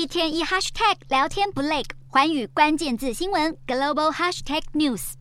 一天一 hashtag 聊天不累，寰宇关键字新闻 global hashtag news。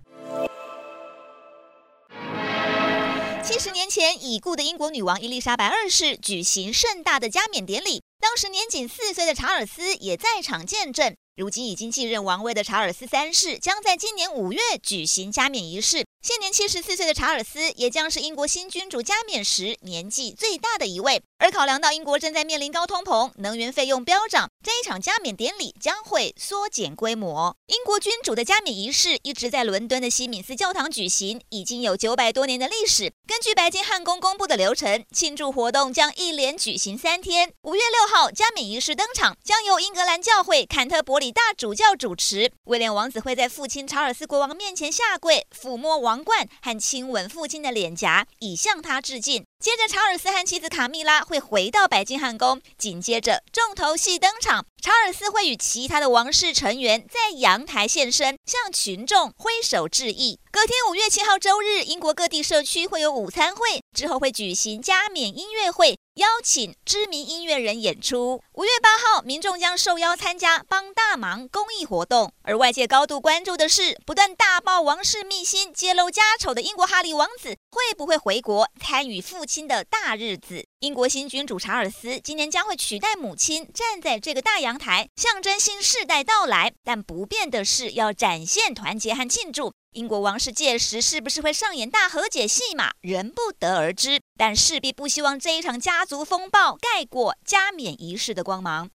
七十年前已故的英国女王伊丽莎白二世举行盛大的加冕典礼，当时年仅四岁的查尔斯也在场见证。如今已经继任王位的查尔斯三世将在今年五月举行加冕仪式。现年七十四岁的查尔斯也将是英国新君主加冕时年纪最大的一位。而考量到英国正在面临高通膨、能源费用飙涨，这一场加冕典礼将会缩减规模。英国君主的加冕仪式一直在伦敦的西敏寺教堂举行，已经有九百多年的历史。根据白金汉宫公布的流程，庆祝活动将一连举行三天。五月六号，加冕仪式登场，将由英格兰教会坎特伯里大主教主持。威廉王子会在父亲查尔斯国王面前下跪，抚摸王皇冠和亲吻父亲的脸颊，以向他致敬。接着，查尔斯和妻子卡蜜拉会回到白金汉宫。紧接着，重头戏登场，查尔斯会与其他的王室成员在阳台现身，向群众挥手致意。隔天，五月七号周日，英国各地社区会有午餐会，之后会举行加冕音乐会。邀请知名音乐人演出。五月八号，民众将受邀参加帮大忙公益活动。而外界高度关注的是，不断大爆王室秘辛、揭露家丑的英国哈利王子，会不会回国参与父亲的大日子？英国新君主查尔斯今年将会取代母亲站在这个大阳台，象征新世代到来。但不变的是，要展现团结和庆祝。英国王室届时是不是会上演大和解戏码，仍不得而知。但势必不希望这一场家族风暴盖过加冕仪式的光芒。